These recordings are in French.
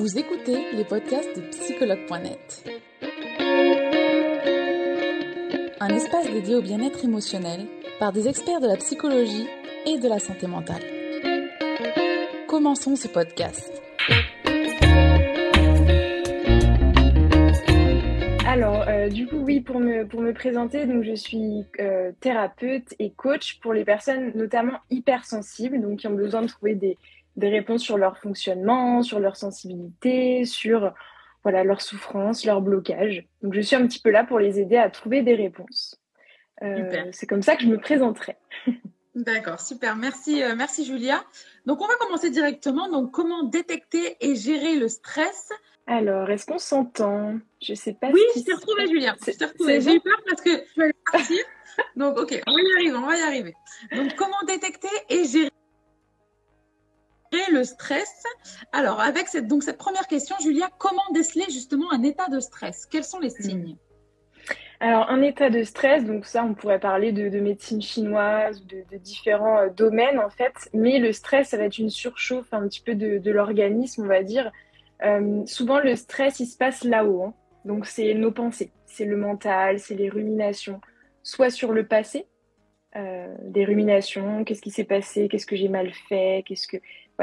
Vous écoutez les podcasts de psychologue.net. Un espace dédié au bien-être émotionnel par des experts de la psychologie et de la santé mentale. Commençons ce podcast. Alors, euh, du coup, oui, pour me, pour me présenter, donc je suis euh, thérapeute et coach pour les personnes notamment hypersensibles, donc qui ont besoin de trouver des, des réponses sur leur fonctionnement, sur leur sensibilité, sur voilà, leur souffrance, leur blocage. Donc, je suis un petit peu là pour les aider à trouver des réponses. Euh, c'est comme ça que je me présenterai. D'accord, super. Merci, euh, merci Julia. Donc, on va commencer directement. Donc, comment détecter et gérer le stress? Alors, est-ce qu'on s'entend? Je sais pas. Oui, je t'ai retrouvée, Julia. J'ai eu peur parce que tu allais partir. Donc, ok, on va y arriver, on va y arriver. Donc, comment détecter et gérer le stress. Alors, avec cette, première question, Julia, comment déceler justement un état de stress? Quels sont les signes? Alors, un état de stress, donc ça, on pourrait parler de, médecine chinoise, de, de, différents euh, domaines en fait, mais le stress, ça va être une surchauffe un petit peu de, l'organisme, on va dire. Euh, souvent, le stress, il se passe là-haut. Hein. Donc, c'est nos pensées, c'est le mental, c'est les ruminations, soit sur le passé, euh, des ruminations, qu'est-ce qui s'est passé, qu'est-ce que j'ai mal fait, qu'est-ce que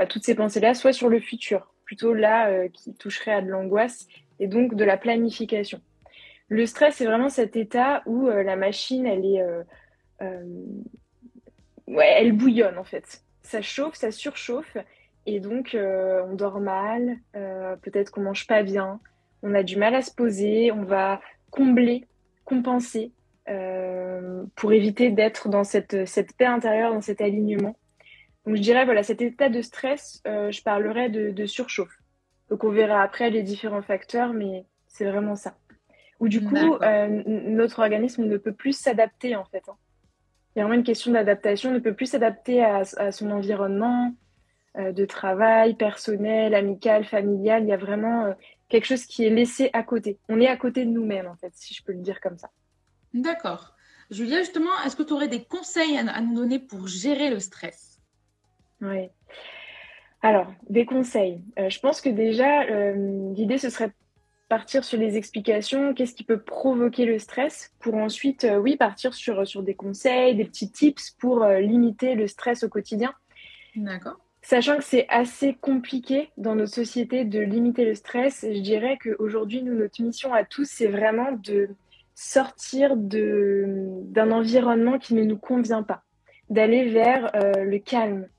toutes ces pensées-là, soit sur le futur, plutôt là euh, qui toucherait à de l'angoisse et donc de la planification. Le stress, c'est vraiment cet état où euh, la machine, elle est, euh, ouais, elle bouillonne en fait. Ça chauffe, ça surchauffe, et donc on dort mal, peut-être qu'on mange pas bien, on a du mal à se poser, on va combler, compenser pour éviter d'être dans cette, cette paix intérieure, dans cet alignement. Donc je dirais, voilà, cet état de stress, euh, je parlerais de, surchauffe. Donc on verra après les différents facteurs, mais c'est vraiment ça. Ou du coup, euh, notre organisme ne peut plus s'adapter en fait. Hein. Il y a vraiment une question d'adaptation, ne peut plus s'adapter à, son environnement euh, de travail, personnel, amical, familial. Il y a vraiment quelque chose qui est laissé à côté. On est à côté de nous-mêmes en fait, si je peux le dire comme ça. D'accord. Julia, justement, est-ce que tu aurais des conseils à nous donner pour gérer le stress? Oui. Alors, des conseils. Euh, je pense que déjà, euh, l'idée, ce serait partir sur les explications, qu'est-ce qui peut provoquer le stress, pour ensuite, euh, oui, partir sur, sur des conseils, des petits tips pour limiter le stress au quotidien. D'accord. Sachant que c'est assez compliqué dans notre société de limiter le stress, je dirais qu'aujourd'hui, nous, notre mission à tous, c'est vraiment de sortir d'un environnement qui ne nous convient pas, d'aller vers le calme,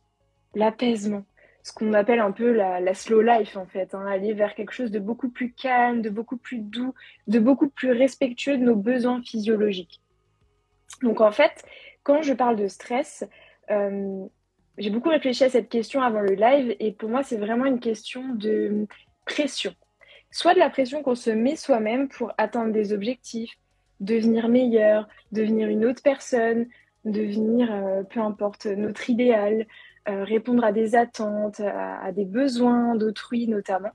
l'apaisement, ce qu'on appelle un peu la, slow life en fait, hein, aller vers quelque chose de beaucoup plus calme, de beaucoup plus doux, de beaucoup plus respectueux de nos besoins physiologiques. Donc en fait, quand je parle de stress, euh, j'ai beaucoup réfléchi à cette question avant le live et pour moi c'est vraiment une question de pression. Soit de la pression qu'on se met soi-même pour atteindre des objectifs, devenir meilleur, devenir une autre personne, devenir euh, peu importe notre idéal, répondre à des attentes, à, des besoins d'autrui notamment.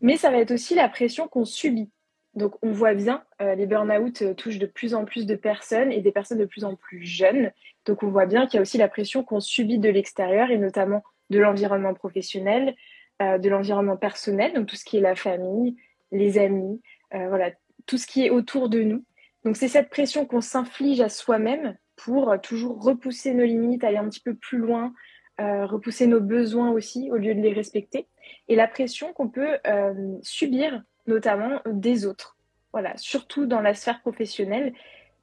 Mais ça va être aussi la pression qu'on subit. Donc on voit bien, euh, les burn-out euh, touchent de plus en plus de personnes et des personnes de plus en plus jeunes. Donc on voit bien qu'il y a aussi la pression qu'on subit de l'extérieur et notamment de l'environnement professionnel, de l'environnement personnel, donc tout ce qui est la famille, les amis, voilà, tout ce qui est autour de nous. Donc c'est cette pression qu'on s'inflige à soi-même pour toujours repousser nos limites, aller un petit peu plus loin, euh, repousser nos besoins aussi au lieu de les respecter, et la pression qu'on peut euh, subir notamment des autres. Voilà, surtout dans la sphère professionnelle,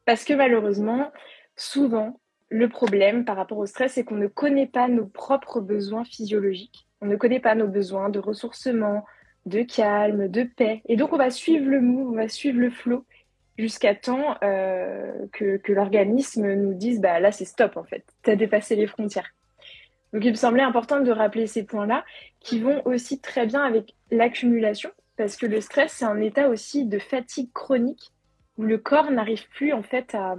parce que malheureusement, souvent, le problème par rapport au stress, c'est qu'on ne connaît pas nos propres besoins physiologiques. On ne connaît pas nos besoins de ressourcement, de calme, de paix. Et donc, on va suivre le mou, on va suivre le flot jusqu'à temps euh, que, que l'organisme nous dise bah là c'est stop en fait, tu as dépassé les frontières. Donc il me semblait important de rappeler ces points-là qui vont aussi très bien avec l'accumulation parce que le stress c'est un état aussi de fatigue chronique où le corps n'arrive plus en fait à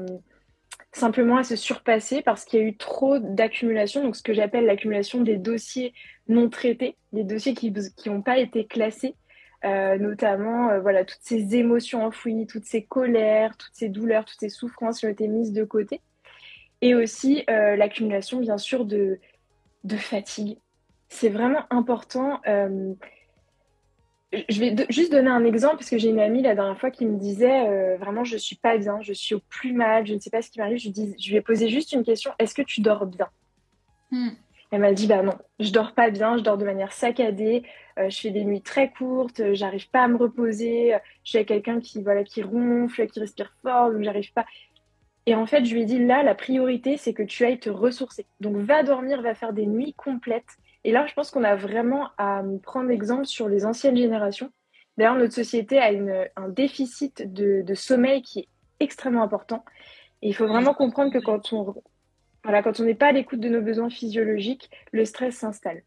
simplement à se surpasser parce qu'il y a eu trop d'accumulation, donc ce que j'appelle l'accumulation des dossiers non traités, des dossiers qui n'ont pas été classés, euh, notamment euh, voilà toutes ces émotions enfouies, toutes ces colères, toutes ces douleurs, toutes ces souffrances qui ont été mises de côté, et aussi euh, l'accumulation bien sûr de de fatigue. C'est vraiment important. Euh, je vais juste donner un exemple parce que j'ai une amie la dernière fois qui me disait euh, vraiment je suis pas bien, je suis au plus mal, je ne sais pas ce qui m'arrive. Je, dis, je lui ai posé juste une question est-ce que tu dors bien? Hmm. Elle m'a dit bah non, je dors pas bien, je dors de manière saccadée, euh, je fais des nuits très courtes, j'arrive pas à me reposer, je suis avec quelqu'un qui voilà qui ronfle, qui respire fort, donc j'arrive pas. Et en fait, je lui ai dit là, la priorité, c'est que tu ailles te ressourcer. Donc, va dormir, va faire des nuits complètes. Et là, je pense qu'on a vraiment à prendre exemple sur les anciennes générations. D'ailleurs, notre société a un déficit de, sommeil qui est extrêmement important. Et il faut vraiment comprendre que quand on voilà, quand on n'est pas à l'écoute de nos besoins physiologiques, le stress s'installe.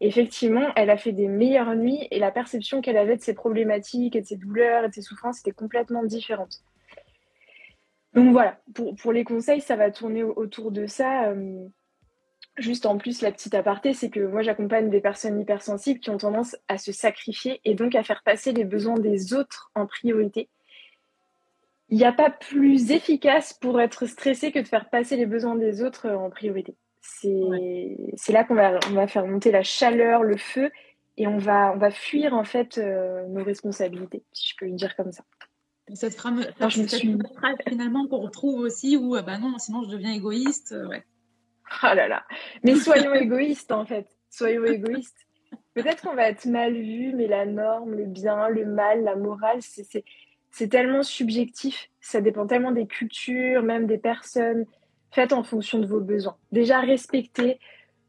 Effectivement, elle a fait des meilleures nuits et la perception qu'elle avait de ses problématiques et de ses douleurs et de ses souffrances était complètement différente. Donc voilà, pour, pour, les conseils, ça va tourner autour de ça. Euh, juste en plus, la petite aparté, c'est que moi, j'accompagne des personnes hypersensibles qui ont tendance à se sacrifier et donc à faire passer les besoins des autres en priorité. Il n'y a pas plus efficace pour être stressé que de faire passer les besoins des autres en priorité. C'est là qu'on va, on va faire monter la chaleur, le feu, et on va, on va fuir en fait euh, nos responsabilités, si je peux le dire comme ça. Cette, phrase, finalement qu'on retrouve aussi où bah non, sinon je deviens égoïste. Euh, ouais. Oh là là. Mais soyons égoïstes en fait. Soyons égoïstes. Peut-être qu'on va être mal vu, mais la norme, le bien, le mal, la morale, c'est tellement subjectif. Ça dépend tellement des cultures, même des personnes. Faites en fonction de vos besoins. Déjà, respectez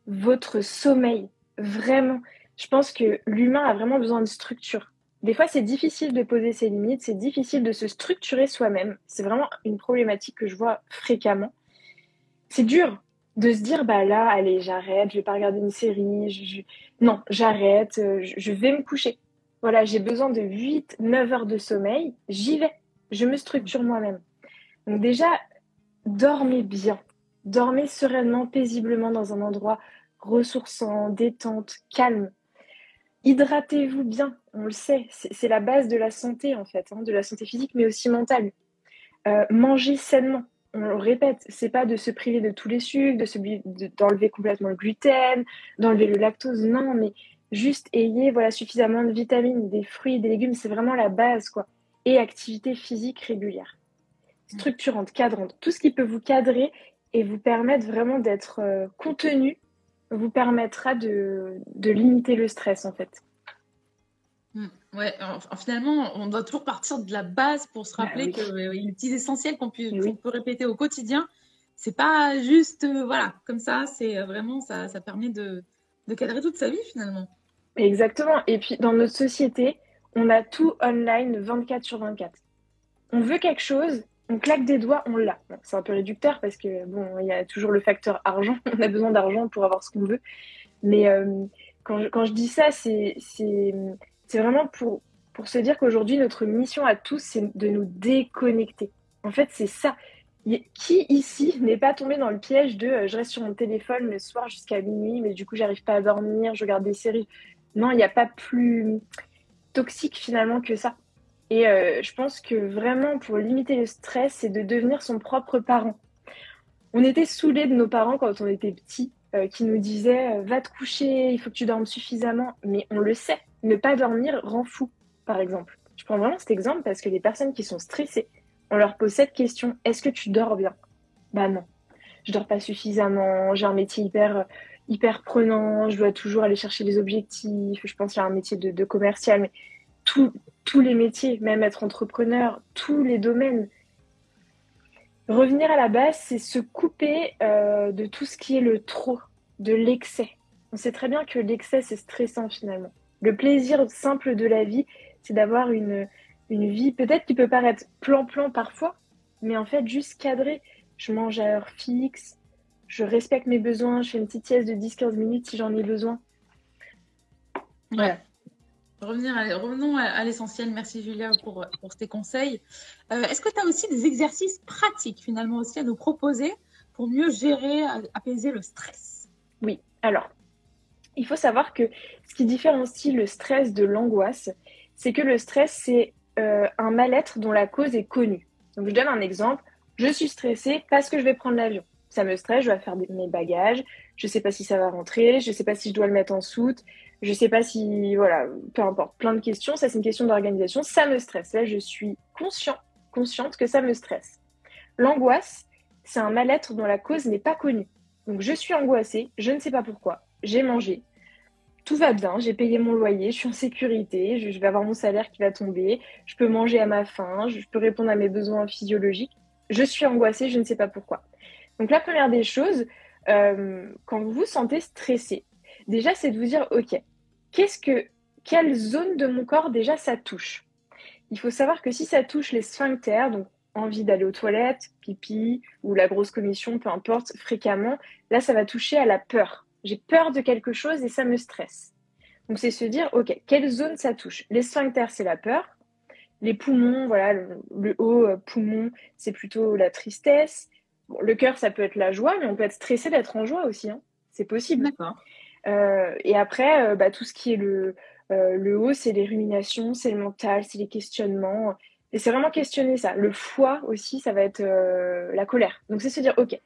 votre sommeil. Vraiment. Je pense que l'humain a vraiment besoin de structure. Des fois, c'est difficile de poser ses limites, c'est difficile de se structurer soi-même. C'est vraiment une problématique que je vois fréquemment. C'est dur de se dire, bah là, allez, j'arrête, je vais pas regarder une série, non, j'arrête, euh, je vais me coucher. Voilà, j'ai besoin de 8, 9 heures de sommeil, j'y vais, je me structure moi-même. Donc déjà, dormez bien, dormez sereinement, paisiblement dans un endroit ressourçant, détente, calme. Hydratez-vous bien, on le sait, c'est la base de la santé en fait, hein, de la santé physique mais aussi mentale. Euh, mangez sainement, on le répète, c'est pas de se priver de tous les sucres, de d'enlever complètement le gluten, d'enlever le lactose, non, mais juste ayez voilà suffisamment de vitamines, des fruits, des légumes, c'est vraiment la base quoi. Et activité physique régulière, structurante, cadrante, tout ce qui peut vous cadrer et vous permettre vraiment d'être euh, contenu vous permettra de, limiter le stress en fait. Hmm. ouais, finalement, on doit toujours partir de la base pour se bah rappeler qu'il y a des petits essentiels qu'on peut, peut, répéter au quotidien. C'est pas juste, euh, voilà, comme ça, c'est euh, vraiment, ça, ça permet de, de cadrer toute sa vie finalement. Exactement. Et puis, dans notre société, on a tout online 24 sur 24. On veut quelque chose, on claque des doigts, on l'a. c'est un peu réducteur parce que bon, il y a toujours le facteur argent. On a besoin d'argent pour avoir ce qu'on veut. Mais euh, quand, je, dis ça, c'est vraiment pour, pour se dire qu'aujourd'hui, notre mission à tous, c'est de nous déconnecter. En fait, c'est ça. Qui ici n'est pas tombé dans le piège de euh, je reste sur mon téléphone le soir jusqu'à minuit, mais du coup, j'arrive pas à dormir, je regarde des séries. Non, il n'y a pas plus toxique finalement que ça. Et euh, je pense que vraiment, pour limiter le stress, c'est de devenir son propre parent. On était saoulés de nos parents quand on était petits, euh, qui nous disaient euh, va te coucher, il faut que tu dormes suffisamment. Mais on le sait, ne pas dormir rend fou, par exemple. Je prends vraiment cet exemple parce que les personnes qui sont stressées, on leur pose cette question est-ce que tu dors bien? Bah non, je dors pas suffisamment, j'ai un métier hyper hyper prenant, je dois toujours aller chercher les objectifs, je pense qu'il y a un métier de, de commercial, mais tous les métiers, même être entrepreneur, tous les domaines. Revenir à la base, c'est se couper euh, de tout ce qui est le trop, de l'excès. On sait très bien que l'excès, c'est stressant finalement. Le plaisir simple de la vie, c'est d'avoir une, une vie peut-être qui peut paraître plan-plan parfois, mais en fait juste cadré. Je mange à heure fixe, je respecte mes besoins, je fais une petite sieste de 10-15 minutes si j'en ai besoin. Voilà. Revenons à, l'essentiel. Merci Julia pour, pour tes conseils. Euh, est-ce que tu as aussi des exercices pratiques finalement aussi à nous proposer pour mieux gérer, apaiser le stress? Oui, alors, il faut savoir que ce qui différencie le stress de l'angoisse, c'est que le stress, c'est euh, un mal-être dont la cause est connue. Donc, je donne un exemple. Je suis stressée parce que je vais prendre l'avion. Ça me stresse, je dois faire mes bagages, je ne sais pas si ça va rentrer, je ne sais pas si je dois le mettre en soute, je ne sais pas si, voilà, peu importe, plein de questions. Ça, c'est une question d'organisation. Ça me stresse. Là, je suis conscient, consciente que ça me stresse. L'angoisse, c'est un mal-être dont la cause n'est pas connue. Donc, je suis angoissée, je ne sais pas pourquoi. J'ai mangé, tout va bien, j'ai payé mon loyer, je suis en sécurité, je, vais avoir mon salaire qui va tomber, je peux manger à ma faim, je, peux répondre à mes besoins physiologiques. Je suis angoissée, je ne sais pas pourquoi. Donc la première des choses, euh, quand vous vous sentez stressé, déjà c'est de vous dire, ok, qu'est-ce que, quelle zone de mon corps déjà ça touche? Il faut savoir que si ça touche les sphincters, donc envie d'aller aux toilettes, pipi ou la grosse commission, peu importe, fréquemment, là ça va toucher à la peur j'ai peur de quelque chose et ça me stresse. Donc c'est se dire, ok, quelle zone ça touche? Les sphincters, c'est la peur. Les poumons, voilà, le, haut euh, poumon, c'est plutôt la tristesse. Le cœur, ça peut être la joie, mais on peut être stressé d'être en joie aussi. Hein. C'est possible. Euh, et après, euh, bah, tout ce qui est le, le haut, c'est les ruminations, c'est le mental, c'est les questionnements. Et c'est vraiment questionner ça. Le foie aussi, ça va être la colère. Donc c'est se dire, ok,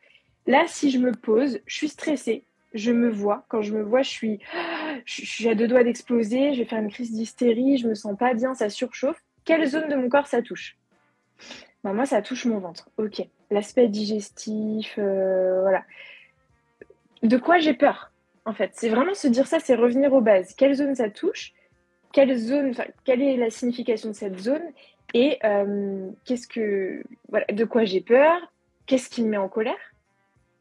là, si je me pose, je suis stressée, je me vois. Quand je me vois, je suis, je suis à deux doigts d'exploser, je vais faire une crise d'hystérie, je me sens pas bien, ça surchauffe. Quelle zone de mon corps ça touche? Bah, Moi, ça touche mon ventre. Ok. L'aspect digestif, euh, voilà. De quoi j'ai peur, en fait C'est vraiment se dire ça, c'est revenir aux bases. Quelle zone ça touche Quelle zone, quelle est la signification de cette zone Et euh, qu'est-ce que, voilà, de quoi j'ai peur Qu'est-ce qui me met en colère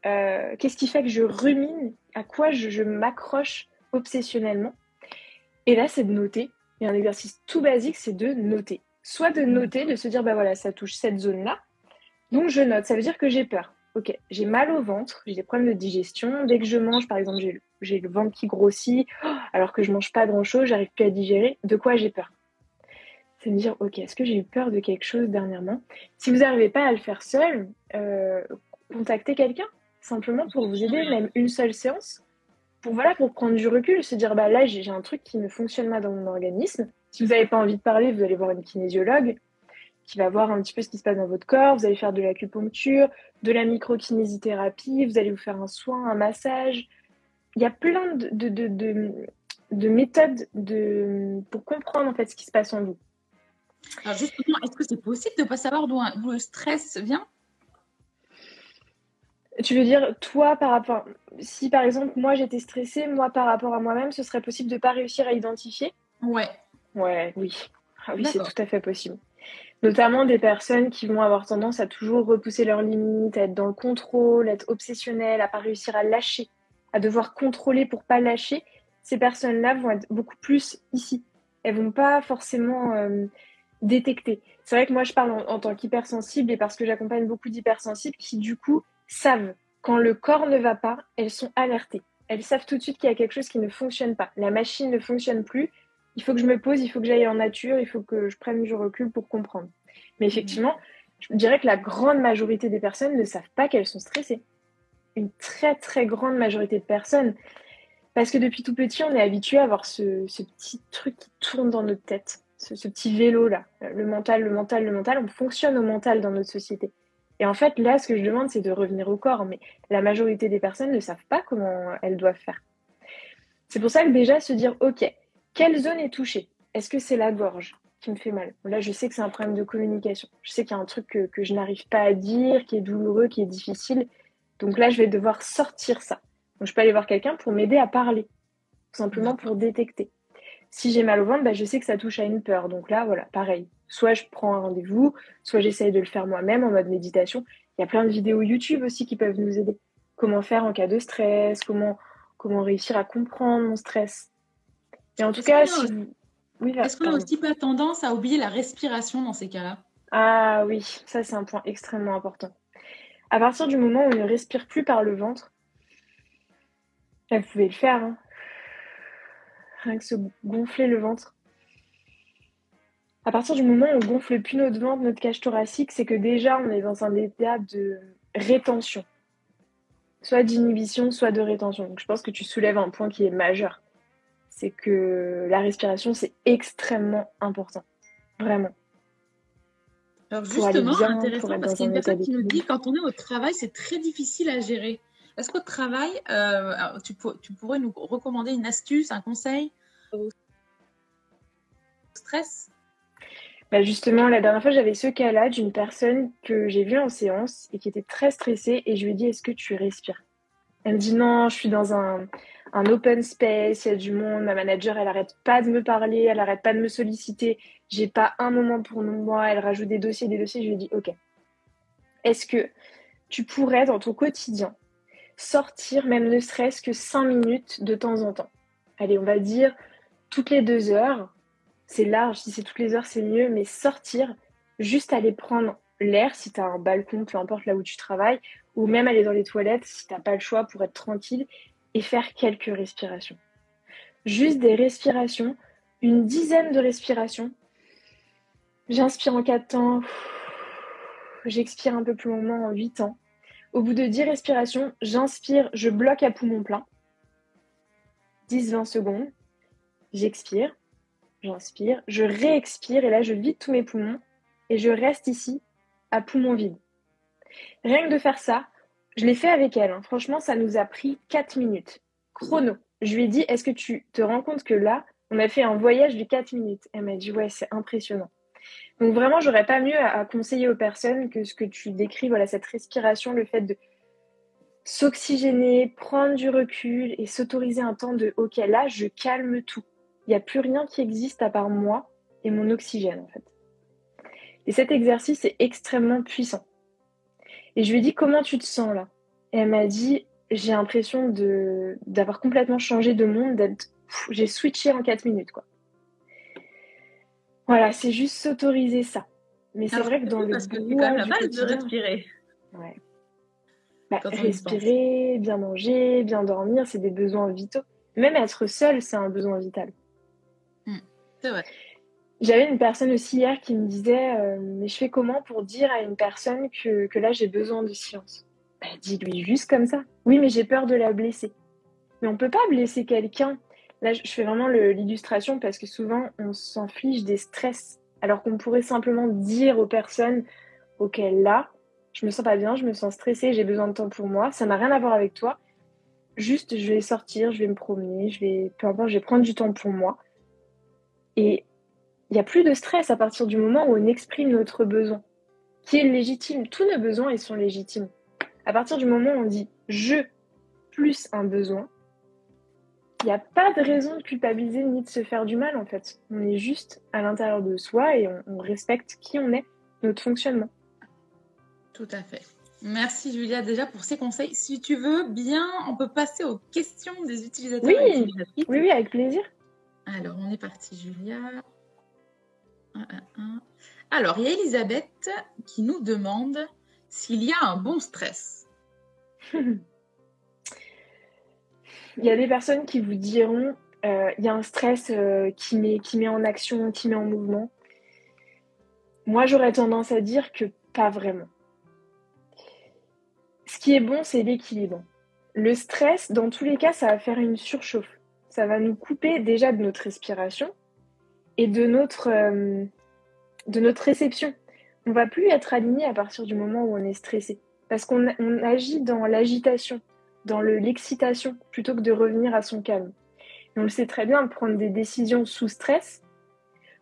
euh, qu'est-ce qui fait que je rumine À quoi je, m'accroche obsessionnellement Et là, c'est de noter. Et un exercice tout basique, c'est de noter. Soit de noter, de se dire, bah voilà, ça touche cette zone-là. Donc, je note. Ça veut dire que j'ai peur. Ok, j'ai mal au ventre, j'ai des problèmes de digestion. Dès que je mange, par exemple, j'ai le ventre qui grossit, alors que je mange pas grand-chose, j'arrive plus à digérer. De quoi j'ai peur? C'est me dire, ok, est-ce que j'ai eu peur de quelque chose dernièrement? Si vous n'arrivez pas à le faire seul, euh, contactez quelqu'un simplement pour vous aider, même une seule séance, pour, voilà, pour prendre du recul, se dire bah là j'ai un truc qui ne fonctionne pas dans mon organisme. Si vous n'avez pas envie de parler, vous allez voir une kinésiologue qui va voir un petit peu ce qui se passe dans votre corps. Vous allez faire de l'acupuncture, de la microkinésithérapie, vous allez vous faire un soin, un massage. Il y a plein de, de, de, de, méthodes de, pour comprendre en fait ce qui se passe en vous. Alors justement, est-ce que c'est possible de ne pas savoir d'où le stress vient? Tu veux dire, toi, par rapport. Si par exemple, moi j'étais stressée, moi par rapport à moi-même, ce serait possible de ne pas réussir à identifier? Ouais. Ouais, oui. Ah oui, c'est tout à fait possible. Notamment des personnes qui vont avoir tendance à toujours repousser leurs limites, à être dans le contrôle, à être obsessionnelles, à pas réussir à lâcher, à devoir contrôler pour pas lâcher. Ces personnes-là vont être beaucoup plus ici. Elles vont pas forcément euh, détecter. C'est vrai que moi je parle en, en tant qu'hypersensible et parce que j'accompagne beaucoup d'hypersensibles qui du coup savent quand le corps ne va pas, elles sont alertées. Elles savent tout de suite qu'il y a quelque chose qui ne fonctionne pas. La machine ne fonctionne plus. Il faut que je me pose, il faut que j'aille en nature, il faut que je prenne du recul pour comprendre. Mais effectivement, je dirais que la grande majorité des personnes ne savent pas qu'elles sont stressées. Une très très grande majorité de personnes. Parce que depuis tout petit, on est habitué à avoir ce, petit truc qui tourne dans notre tête, ce, ce petit vélo-là. Le mental, le mental, le mental. On fonctionne au mental dans notre société. Et en fait, là, ce que je demande, c'est de revenir au corps. Mais la majorité des personnes ne savent pas comment elles doivent faire. C'est pour ça que déjà se dire, OK, quelle zone est touchée? Est-ce que c'est la gorge qui me fait mal? Là, je sais que c'est un problème de communication. Je sais qu'il y a un truc que, je n'arrive pas à dire, qui est douloureux, qui est difficile. Donc là, je vais devoir sortir ça. Donc, je peux aller voir quelqu'un pour m'aider à parler, tout simplement pour détecter. Si j'ai mal au ventre, bah, je sais que ça touche à une peur. Donc là, voilà, pareil. Soit je prends un rendez-vous, soit j'essaye de le faire moi-même en mode méditation. Il y a plein de vidéos YouTube aussi qui peuvent nous aider. Comment faire en cas de stress, comment, comment réussir à comprendre mon stress. Et en tout cas, si... est-ce qu'on a aussi pas tendance à oublier la respiration dans ces cas-là? Ah oui, ça c'est un point extrêmement important. À partir du moment où on ne respire plus par le ventre, vous pouvez le faire, hein. rien que se gonfler le ventre, à partir du moment où on gonfle plus notre ventre, notre cage thoracique, c'est que déjà on est dans un état de rétention. Soit d'inhibition, soit de rétention. Donc je pense que tu soulèves un point qui est majeur. C'est que la respiration, c'est extrêmement important. Vraiment. Alors justement, intéressant, parce qu'il y a une personne qui nous dit quand on est au travail, c'est très difficile à gérer. Est-ce qu'au travail, euh, tu, tu, pourrais nous recommander une astuce, un conseil au stress? Bah justement, la dernière fois, j'avais ce cas-là d'une personne que j'ai vue en séance et qui était très stressée et je lui ai dit, est-ce que tu respires? Elle me dit, non, je suis dans un, un open space, il y a du monde, ma manager, elle arrête pas de me parler, elle arrête pas de me solliciter, j'ai pas un moment pour moi, elle rajoute des dossiers, des dossiers, je lui dit, ok, est-ce que tu pourrais dans ton quotidien sortir même ne serait-ce que cinq minutes de temps en temps? Allez, on va dire toutes les deux heures, c'est large, si c'est toutes les heures, c'est mieux, mais sortir, juste aller prendre l'air si tu as un balcon, peu importe là où tu travailles, ou même aller dans les toilettes si tu n'as pas le choix pour être tranquille faire quelques respirations. Juste des respirations, une dizaine de respirations. J'inspire en 4 temps, j'expire un peu plus longtemps en 8 temps. Au bout de 10 respirations, j'inspire, je bloque à poumon plein. 10-20 secondes. J'expire j'inspire, je réexpire et là je vide tous mes poumons et je reste ici à poumon vide. Rien que de faire ça, je l'ai fait avec elle. Hein. Franchement, ça nous a pris 4 minutes. Chrono. Je lui ai dit, est-ce que tu te rends compte que là, on a fait un voyage de 4 minutes? Elle m'a dit, ouais, c'est impressionnant. Donc vraiment, j'aurais pas mieux à, conseiller aux personnes que ce que tu décris, voilà, cette respiration, le fait de s'oxygéner, prendre du recul et s'autoriser un temps de, ok, là, je calme tout il n'y a plus rien qui existe à part moi et mon oxygène en fait. Et cet exercice est extrêmement puissant. Et je lui ai dit comment tu te sens là? Et elle m'a dit j'ai l'impression de d'avoir complètement changé de monde, j'ai switché en 4 minutes quoi. Voilà, c'est juste s'autoriser ça. Mais c'est vrai que dans le parce que c'est quand même la base de respirer. Ouais. Bah, respirer, bien manger, bien dormir, c'est des besoins vitaux. Même être seul, c'est un besoin vital. J'avais une personne aussi hier qui me disait euh, Mais je fais comment pour dire à une personne que, que là j'ai besoin de silence bah, Dis-lui juste comme ça. Oui, mais j'ai peur de la blesser. Mais on peut pas blesser quelqu'un. Là, je fais vraiment l'illustration parce que souvent on s'inflige des stress alors qu'on pourrait simplement dire aux personnes Ok, là, je me sens pas bien, je me sens stressée, j'ai besoin de temps pour moi, ça n'a rien à voir avec toi. Juste, je vais sortir, je vais me promener, je vais, peu importe, je vais prendre du temps pour moi. Et il n'y a plus de stress à partir du moment où on exprime notre besoin, qui est légitime. Tous nos besoins, ils sont légitimes. À partir du moment où on dit je plus un besoin, il n'y a pas de raison de culpabiliser ni de se faire du mal en fait. On est juste à l'intérieur de soi et on, respecte qui on est, notre fonctionnement. Tout à fait. Merci Julia déjà pour ces conseils. Si tu veux bien, on peut passer aux questions des utilisateurs. Oui, oui, oui, avec plaisir. Alors, on est parti, Julia. Alors, il y a Elisabeth qui nous demande s'il y a un bon stress. il y a des personnes qui vous diront euh, il y a un stress euh, qui, met, qui met en action, qui met en mouvement. Moi, j'aurais tendance à dire que pas vraiment. Ce qui est bon, c'est l'équilibre. Le stress, dans tous les cas, ça va faire une surchauffe ça va nous couper déjà de notre respiration et de notre, euh, de notre réception. On va plus être aligné à partir du moment où on est stressé. Parce qu'on agit dans l'agitation, dans l'excitation, plutôt que de revenir à son calme. on le sait très bien, prendre des décisions sous stress,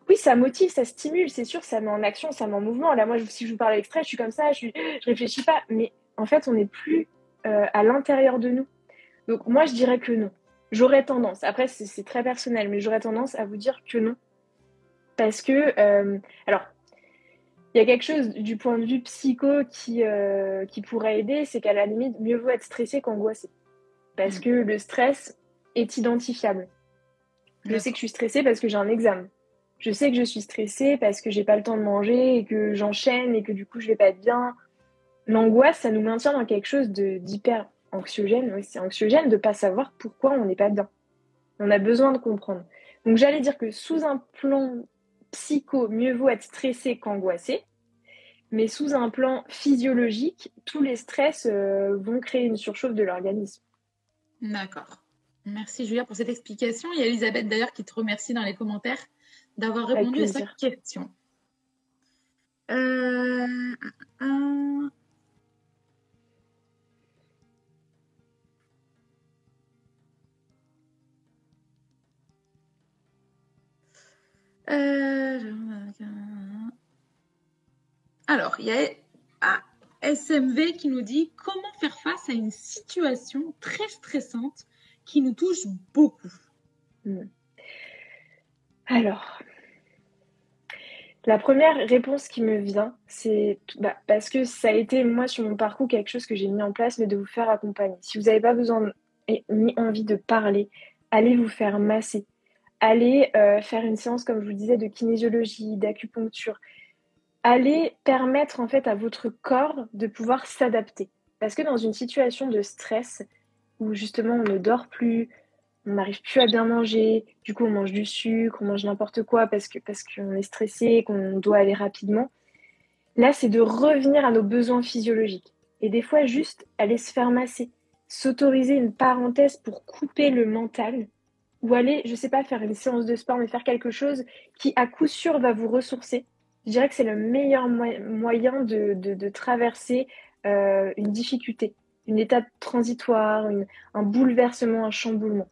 oui, ça motive, ça stimule, c'est sûr, ça met en action, ça met en mouvement. Là, moi, si je vous parle avec stress, je suis comme ça, je, ne réfléchis pas. Mais en fait, on n'est plus euh, à l'intérieur de nous. Donc, moi, je dirais que non. J'aurais tendance, après c'est très personnel, mais j'aurais tendance à vous dire que non. Parce que, euh, alors, il y a quelque chose du point de vue psycho qui, euh, qui pourrait aider, c'est qu'à la limite, mieux vaut être stressé qu'angoissé. Parce mm. que le stress est identifiable. Je sais que je suis stressée parce que j'ai un examen. Je sais que je suis stressée parce que j'ai pas le temps de manger et que j'enchaîne et que du coup je vais pas être bien. L'angoisse, ça nous maintient dans quelque chose d'hyper anxiogène, oui, c'est anxiogène de ne pas savoir pourquoi on n'est pas bien. On a besoin de comprendre. Donc j'allais dire que sous un plan psycho, mieux vaut être stressé qu'angoissé. Mais sous un plan physiologique, tous les stress euh, vont créer une surchauffe de l'organisme. D'accord. Merci Julia pour cette explication. Il y a Elisabeth d'ailleurs qui te remercie dans les commentaires d'avoir répondu à sa question. Euh, Euh, alors, il y a SMV qui nous dit comment faire face à une situation très stressante qui nous touche beaucoup. Hmm. Alors, la première réponse qui me vient, c'est bah, parce que ça a été, moi, sur mon parcours, quelque chose que j'ai mis en place, mais de vous faire accompagner. Si vous n'avez pas besoin ni envie de parler, allez vous faire masser. Allez euh, faire une séance, comme je vous disais, de kinésiologie, d'acupuncture. Allez permettre en fait à votre corps de pouvoir s'adapter. Parce que dans une situation de stress, où justement on ne dort plus, on n'arrive plus à bien manger, du coup on mange du sucre, on mange n'importe quoi parce que parce qu'on est stressé, qu'on doit aller rapidement. Là, c'est de revenir à nos besoins physiologiques. Et des fois, juste aller se faire masser, s'autoriser une parenthèse pour couper le mental, ou aller, je sais pas, faire une séance de sport, mais faire quelque chose qui, à coup sûr, va vous ressourcer. Je dirais que c'est le meilleur moyen de, traverser euh, une difficulté, une étape transitoire, un bouleversement, un chamboulement.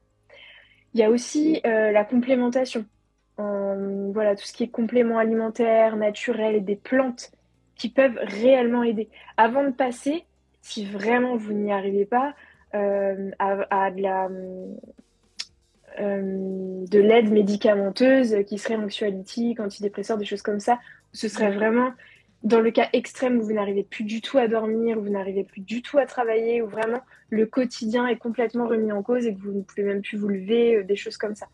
Il y a aussi euh, la complémentation. voilà, tout ce qui est complément alimentaire, naturel et des plantes qui peuvent réellement aider. Avant de passer, si vraiment vous n'y arrivez pas, euh, à, de la de l'aide médicamenteuse qui serait anxiolytique, antidépresseur, des choses comme ça. Ce serait vraiment dans le cas extrême où vous n'arrivez plus du tout à dormir, où vous n'arrivez plus du tout à travailler, où vraiment le quotidien est complètement remis en cause et que vous ne pouvez même plus vous lever, euh, des choses comme ça.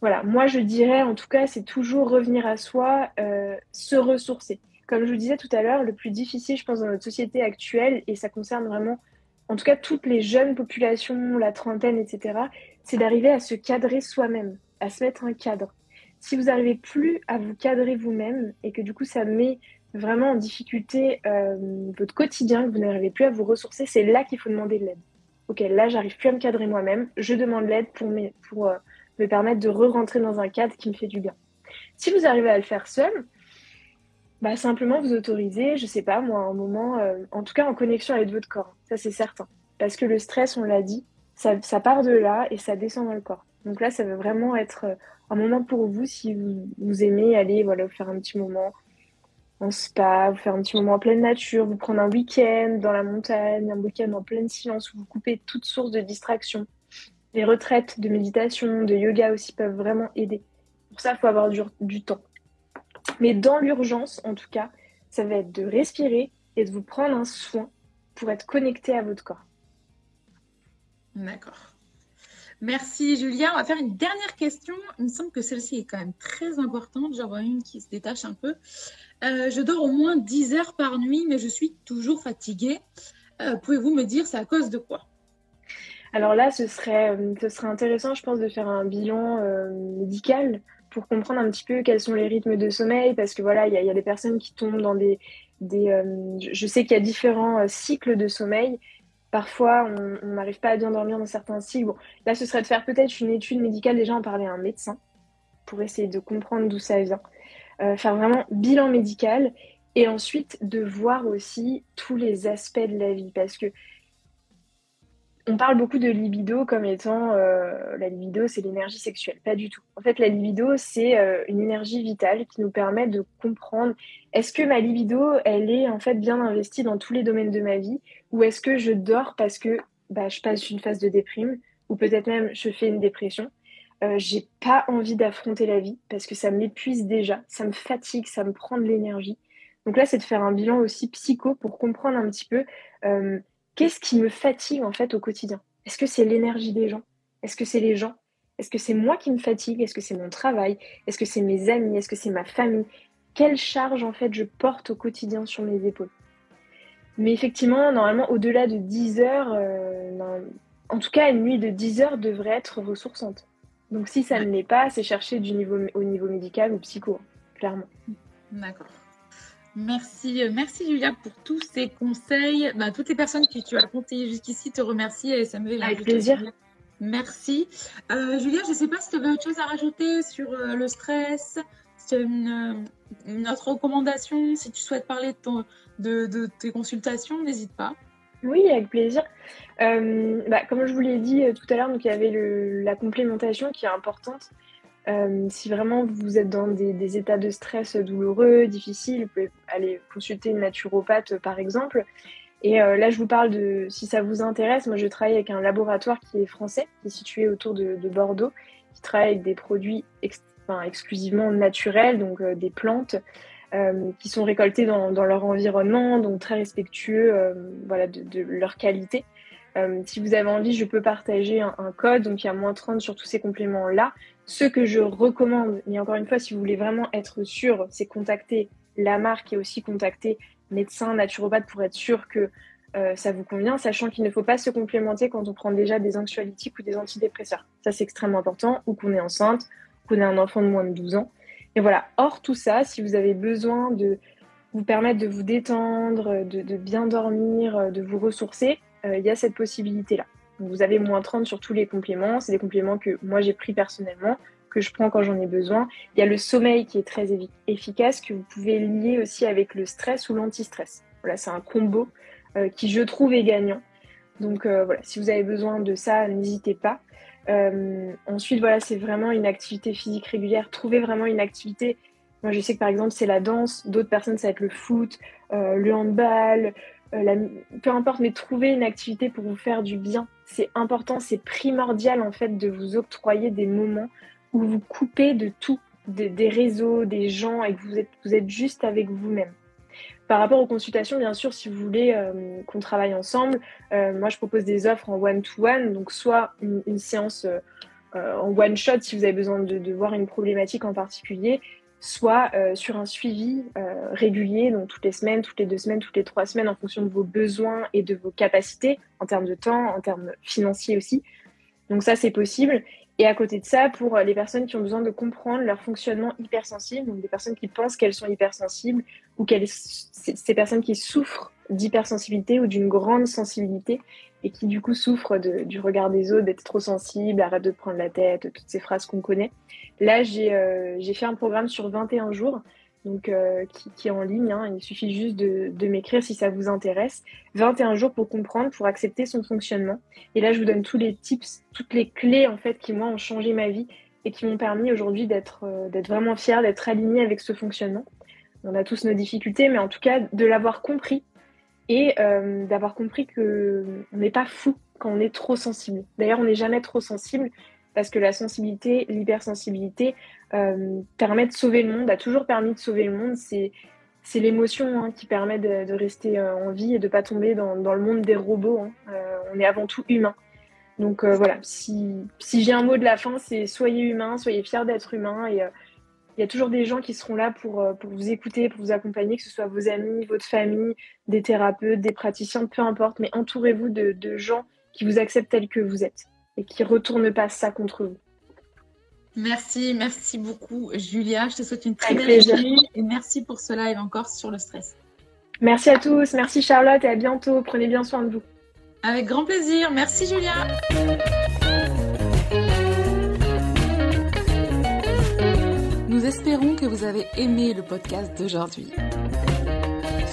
Voilà, moi je dirais en tout cas, c'est toujours revenir à soi, euh, se ressourcer. Comme je vous disais tout à l'heure, le plus difficile, je pense, dans notre société actuelle, et ça concerne vraiment, en tout cas, toutes les jeunes populations, la trentaine, etc., c'est d'arriver à se cadrer soi-même, à se mettre un cadre. Si vous n'arrivez plus à vous cadrer vous-même et que du coup ça met vraiment en difficulté euh, votre quotidien, que vous n'arrivez plus à vous ressourcer, c'est là qu'il faut demander de l'aide. Ok, là, j'arrive plus à me cadrer moi-même, je demande l'aide pour, euh, me permettre de re-rentrer dans un cadre qui me fait du bien. Si vous arrivez à le faire seul, bah, simplement vous autorisez, je sais pas, moi, un moment, euh, en tout cas en connexion avec votre corps, ça c'est certain. Parce que le stress, on l'a dit, ça, part de là et ça descend dans le corps. Donc là, ça va vraiment être un moment pour vous si vous, aimez aller voilà, faire un petit moment en spa, faire un petit moment en pleine nature, vous prendre un week-end dans la montagne, un week-end en plein silence où vous coupez toute source de distraction. Les retraites de méditation, de yoga aussi peuvent vraiment aider. Pour ça, il faut avoir du, temps. Mais dans l'urgence, en tout cas, ça va être de respirer et de vous prendre un soin pour être connecté à votre corps. D'accord. Merci Julien. On va faire une dernière question. Il me semble que celle-ci est quand même très importante. J'en vois une qui se détache un peu. Euh, je dors au moins 10 heures par nuit, mais je suis toujours fatiguée. Euh, pouvez-vous me dire c'est à cause de quoi? Alors là, ce serait, euh, ce serait intéressant, je pense, de faire un bilan médical pour comprendre un petit peu quels sont les rythmes de sommeil, parce que voilà, il y, a des personnes qui tombent dans des je sais qu'il y a différents cycles de sommeil. Parfois, on n'arrive pas à bien dormir dans certains cycles. Là, ce serait de faire peut-être une étude médicale, déjà en parler à un médecin, pour essayer de comprendre d'où ça vient. Euh, faire vraiment bilan médical et ensuite de voir aussi tous les aspects de la vie parce que on parle beaucoup de libido comme étant euh, la libido c'est l'énergie sexuelle pas du tout en fait la libido c'est euh, une énergie vitale qui nous permet de comprendre est-ce que ma libido elle est en fait bien investie dans tous les domaines de ma vie ou est-ce que je dors parce que bah, je passe une phase de déprime ou peut-être même je fais une dépression euh, j'ai pas envie d'affronter la vie parce que ça m'épuise déjà, ça me fatigue, ça me prend de l'énergie. Donc là, c'est de faire un bilan aussi psycho pour comprendre un petit peu euh, qu'est-ce qui me fatigue en fait au quotidien? Est-ce que c'est l'énergie des gens? Est-ce que c'est les gens? Est-ce que c'est moi qui me fatigue? Est-ce que c'est mon travail? Est-ce que c'est mes amis? Est-ce que c'est ma famille? Quelle charge en fait je porte au quotidien sur mes épaules? Mais effectivement, normalement, au-delà de 10 heures, euh, en tout cas, une nuit de 10 heures devrait être ressourçante. Donc si ça ne l'est pas, c'est chercher du niveau, au niveau médical ou psycho, clairement. D'accord. Merci, euh, merci Julia pour tous ces conseils. Bah, toutes les personnes que tu as conseillées jusqu'ici te remercient et ça me fait Avec plaisir. Merci. Euh, Julia, je ne sais pas si tu avais autre chose à rajouter sur euh, le stress, si une, une, autre recommandation, si tu souhaites parler de, ton, de, tes consultations, n'hésite pas. Oui, avec plaisir. Euh, bah, comme je vous l'ai dit euh, tout à l'heure, il y avait la complémentation qui est importante. si vraiment vous êtes dans des, états de stress douloureux, difficiles, vous pouvez aller consulter une naturopathe par exemple. Et là, je vous parle de, si ça vous intéresse, moi je travaille avec un laboratoire qui est français, qui est situé autour de, Bordeaux, qui travaille avec des produits exclusivement naturels, donc des plantes, euh, qui sont récoltés dans, leur environnement, donc très respectueux euh, voilà, de, leur qualité. Euh, si vous avez envie, je peux partager un, code, donc il y a moins 30 sur tous ces compléments-là. Ce que je recommande, mais encore une fois, si vous voulez vraiment être sûr, c'est contacter la marque et aussi contacter médecin, naturopathe pour être sûr que ça vous convient, sachant qu'il ne faut pas se complémenter quand on prend déjà des anxiolytiques ou des antidépresseurs. Ça, c'est extrêmement important, ou qu'on est enceinte, qu'on est un enfant de moins de 12 ans. Et voilà, hors tout ça, si vous avez besoin de vous permettre de vous détendre, de, bien dormir, de vous ressourcer, euh, il y a cette possibilité-là. Vous avez moins 30 sur tous les compléments. C'est des compléments que moi j'ai pris personnellement, que je prends quand j'en ai besoin. Il y a le sommeil qui est très efficace, que vous pouvez lier aussi avec le stress ou l'anti-stress. Voilà, c'est un combo euh, qui je trouve est gagnant. Donc euh, voilà, si vous avez besoin de ça, n'hésitez pas. Euh, ensuite, voilà, c'est vraiment une activité physique régulière. Trouver vraiment une activité. Moi, je sais que par exemple, c'est la danse. D'autres personnes, ça va être le foot, euh, le handball, euh, peu importe, mais trouver une activité pour vous faire du bien. C'est important, c'est primordial en fait de vous octroyer des moments où vous coupez de tout, des réseaux, des gens et que vous êtes, vous êtes juste avec vous-même. Par rapport aux consultations, bien sûr, si vous voulez euh, qu'on travaille ensemble, euh, moi je propose des offres en one-to-one, donc soit une, séance euh, en one-shot si vous avez besoin de, voir une problématique en particulier, soit sur un suivi régulier, donc toutes les semaines, toutes les deux semaines, toutes les trois semaines, en fonction de vos besoins et de vos capacités, en termes de temps, en termes financiers aussi. Donc ça, c'est possible. Et à côté de ça, pour les personnes qui ont besoin de comprendre leur fonctionnement hypersensible, donc des personnes qui pensent qu'elles sont hypersensibles, ou qu'elles, ces personnes qui souffrent d'hypersensibilité ou d'une grande sensibilité, et qui du coup souffrent du regard des autres, d'être trop sensible, arrête de prendre la tête, toutes ces phrases qu'on connaît. Là, j'ai, euh, j'ai fait un programme sur 21 jours donc euh, qui, est en ligne. Hein. Il suffit juste de, m'écrire si ça vous intéresse. 21 jours pour comprendre, pour accepter son fonctionnement. Et là, je vous donne tous les tips, toutes les clés en fait qui moi ont changé ma vie et qui m'ont permis aujourd'hui d'être euh, vraiment fière, d'être alignée avec ce fonctionnement. On a tous nos difficultés, mais en tout cas de l'avoir compris et euh, d'avoir compris que on n'est pas fou quand on est trop sensible. D'ailleurs, on n'est jamais trop sensible parce que la sensibilité, l'hypersensibilité euh, permet de sauver le monde, a toujours permis de sauver le monde. C'est c'est l'émotion hein, qui permet de, rester euh, en vie et de ne pas tomber dans, le monde des robots. Hein. Euh, on est avant tout humain. Donc voilà, si, si j'ai un mot de la fin, c'est soyez humain, soyez fiers d'être humain. Et il y a toujours des gens qui seront là pour, pour vous écouter, pour vous accompagner, que ce soit vos amis, votre famille, des thérapeutes, des praticiens, peu importe. Mais entourez-vous de, gens qui vous acceptent tels que vous êtes et qui retourne pas ça contre vous. Merci, merci beaucoup Julia. Je te souhaite une très belle journée et merci pour ce live encore sur le stress. Merci à tous, merci Charlotte et à bientôt. Prenez bien soin de vous. Avec grand plaisir. Merci Julia. Nous espérons que vous avez aimé le podcast d'aujourd'hui.